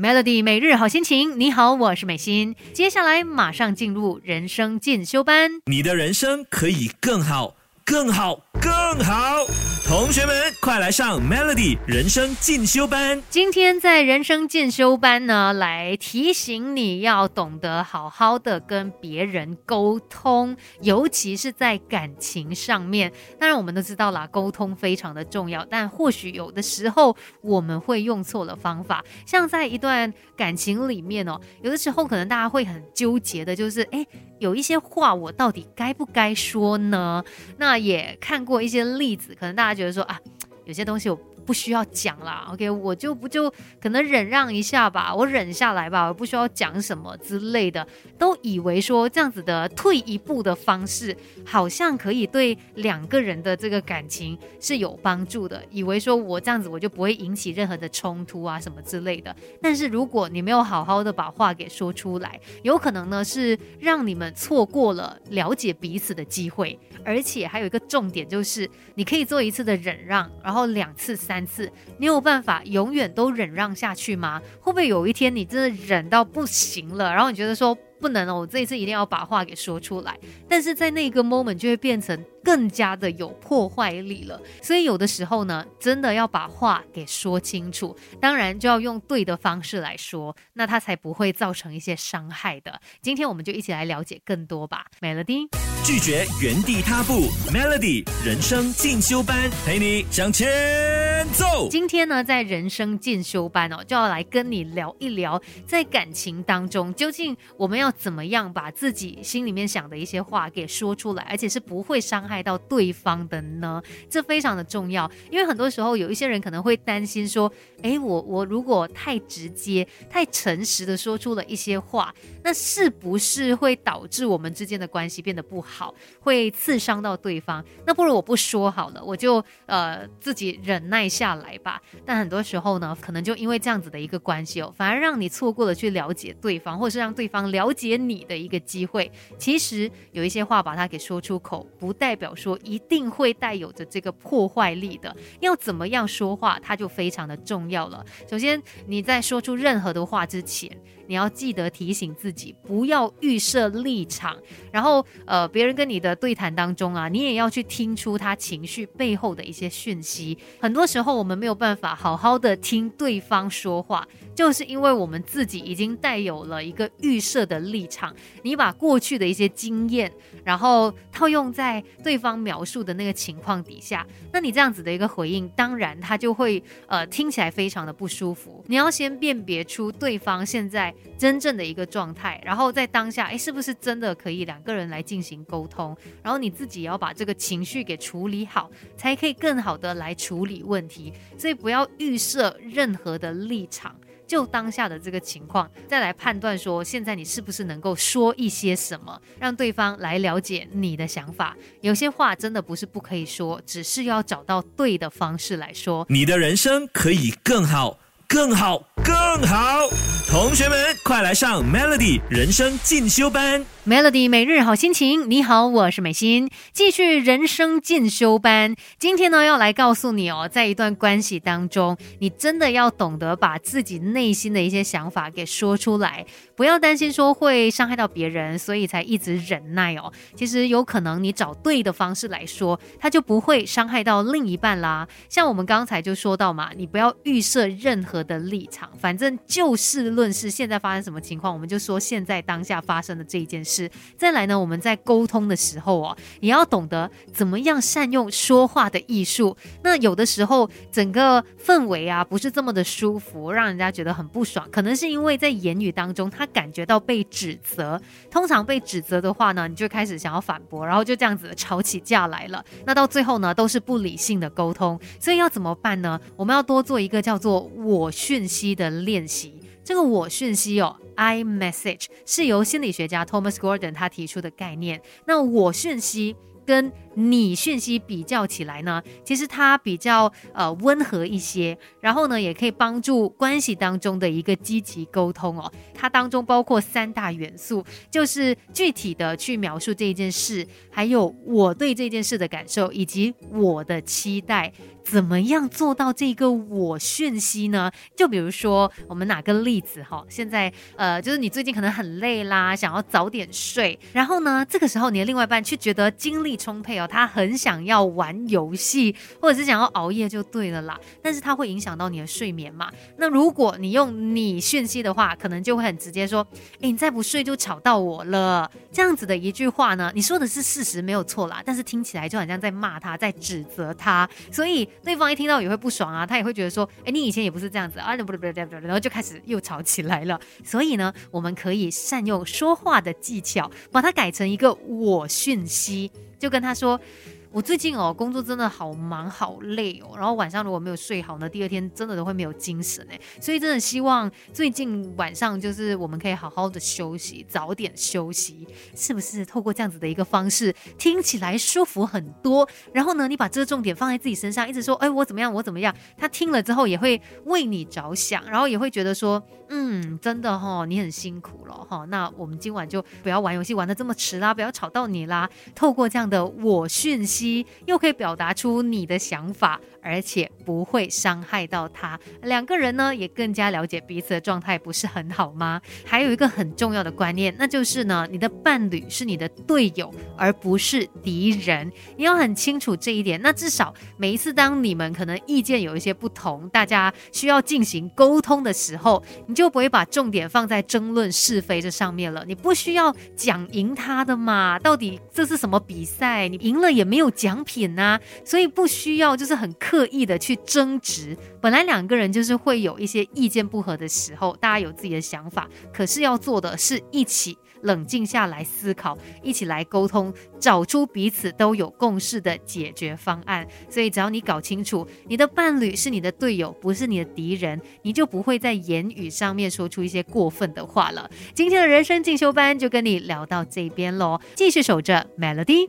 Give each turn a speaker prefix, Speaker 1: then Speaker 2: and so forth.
Speaker 1: Melody 每日好心情，你好，我是美心。接下来马上进入人生进修班，
Speaker 2: 你的人生可以更好，更好，更好。同学们，快来上 Melody 人生进修班。
Speaker 1: 今天在人生进修班呢，来提醒你要懂得好好的跟别人沟通，尤其是在感情上面。当然，我们都知道啦，沟通非常的重要，但或许有的时候我们会用错了方法。像在一段感情里面哦，有的时候可能大家会很纠结的，就是哎，有一些话我到底该不该说呢？那也看过一些例子，可能大家。觉得说啊，有些东西我。不需要讲啦，OK，我就不就可能忍让一下吧，我忍下来吧，我不需要讲什么之类的，都以为说这样子的退一步的方式，好像可以对两个人的这个感情是有帮助的，以为说我这样子我就不会引起任何的冲突啊什么之类的。但是如果你没有好好的把话给说出来，有可能呢是让你们错过了了解彼此的机会，而且还有一个重点就是，你可以做一次的忍让，然后两次、三。次，你有办法永远都忍让下去吗？会不会有一天你真的忍到不行了，然后你觉得说不能了，我这一次一定要把话给说出来，但是在那个 moment 就会变成。更加的有破坏力了，所以有的时候呢，真的要把话给说清楚，当然就要用对的方式来说，那它才不会造成一些伤害的。今天我们就一起来了解更多吧，Melody。
Speaker 2: 拒绝原地踏步，Melody 人生进修班陪你向前
Speaker 1: 今天呢，在人生进修班哦，就要来跟你聊一聊，在感情当中，究竟我们要怎么样把自己心里面想的一些话给说出来，而且是不会伤。害到对方的呢？这非常的重要，因为很多时候有一些人可能会担心说，诶，我我如果太直接、太诚实的说出了一些话，那是不是会导致我们之间的关系变得不好，会刺伤到对方？那不如我不说好了，我就呃自己忍耐下来吧。但很多时候呢，可能就因为这样子的一个关系哦，反而让你错过了去了解对方，或者是让对方了解你的一个机会。其实有一些话把它给说出口，不代表说一定会带有着这个破坏力的，要怎么样说话，它就非常的重要了。首先，你在说出任何的话之前，你要记得提醒自己，不要预设立场。然后，呃，别人跟你的对谈当中啊，你也要去听出他情绪背后的一些讯息。很多时候，然后我们没有办法好好的听对方说话，就是因为我们自己已经带有了一个预设的立场。你把过去的一些经验，然后套用在对。方描述的那个情况底下，那你这样子的一个回应，当然他就会呃听起来非常的不舒服。你要先辨别出对方现在真正的一个状态，然后在当下，哎，是不是真的可以两个人来进行沟通？然后你自己要把这个情绪给处理好，才可以更好的来处理问。所以不要预设任何的立场。就当下的这个情况，再来判断说，现在你是不是能够说一些什么，让对方来了解你的想法。有些话真的不是不可以说，只是要找到对的方式来说。
Speaker 2: 你的人生可以更好，更好，更好。同学们，快来上 Melody 人生进修班。
Speaker 1: Melody 每日好心情，你好，我是美心，继续人生进修班。今天呢，要来告诉你哦，在一段关系当中，你真的要懂得把自己内心的一些想法给说出来，不要担心说会伤害到别人，所以才一直忍耐哦。其实有可能你找对的方式来说，他就不会伤害到另一半啦。像我们刚才就说到嘛，你不要预设任何的立场，反正就事论事，现在发生什么情况，我们就说现在当下发生的这一件事。再来呢？我们在沟通的时候哦，也要懂得怎么样善用说话的艺术。那有的时候整个氛围啊，不是这么的舒服，让人家觉得很不爽。可能是因为在言语当中，他感觉到被指责。通常被指责的话呢，你就开始想要反驳，然后就这样子吵起架来了。那到最后呢，都是不理性的沟通。所以要怎么办呢？我们要多做一个叫做“我讯息”的练习。这个我讯息哦，I message 是由心理学家 Thomas Gordon 他提出的概念。那我讯息跟你讯息比较起来呢，其实它比较呃温和一些，然后呢，也可以帮助关系当中的一个积极沟通哦。它当中包括三大元素，就是具体的去描述这一件事，还有我对这件事的感受，以及我的期待。怎么样做到这个我讯息呢？就比如说，我们哪个例子哈，现在呃，就是你最近可能很累啦，想要早点睡，然后呢，这个时候你的另外一半却觉得精力充沛他很想要玩游戏，或者是想要熬夜就对了啦。但是它会影响到你的睡眠嘛？那如果你用你讯息的话，可能就会很直接说，哎，你再不睡就吵到我了。这样子的一句话呢，你说的是事实没有错啦，但是听起来就好像在骂他，在指责他，所以。对方一听到也会不爽啊，他也会觉得说，哎，你以前也不是这样子啊，不不不不不，然后就开始又吵起来了。所以呢，我们可以善用说话的技巧，把它改成一个我讯息，就跟他说。我最近哦，工作真的好忙好累哦，然后晚上如果没有睡好呢，第二天真的都会没有精神哎，所以真的希望最近晚上就是我们可以好好的休息，早点休息，是不是？透过这样子的一个方式，听起来舒服很多。然后呢，你把这个重点放在自己身上，一直说，哎，我怎么样，我怎么样？他听了之后也会为你着想，然后也会觉得说，嗯，真的哈，你很辛苦了哈。那我们今晚就不要玩游戏玩的这么迟啦，不要吵到你啦。透过这样的我讯息。又可以表达出你的想法。而且不会伤害到他，两个人呢也更加了解彼此的状态，不是很好吗？还有一个很重要的观念，那就是呢，你的伴侣是你的队友，而不是敌人。你要很清楚这一点。那至少每一次当你们可能意见有一些不同，大家需要进行沟通的时候，你就不会把重点放在争论是非这上面了。你不需要讲赢他的嘛？到底这是什么比赛？你赢了也没有奖品呐，所以不需要就是很。刻意的去争执，本来两个人就是会有一些意见不合的时候，大家有自己的想法，可是要做的是一起冷静下来思考，一起来沟通，找出彼此都有共识的解决方案。所以只要你搞清楚，你的伴侣是你的队友，不是你的敌人，你就不会在言语上面说出一些过分的话了。今天的人生进修班就跟你聊到这边喽，继续守着 Melody。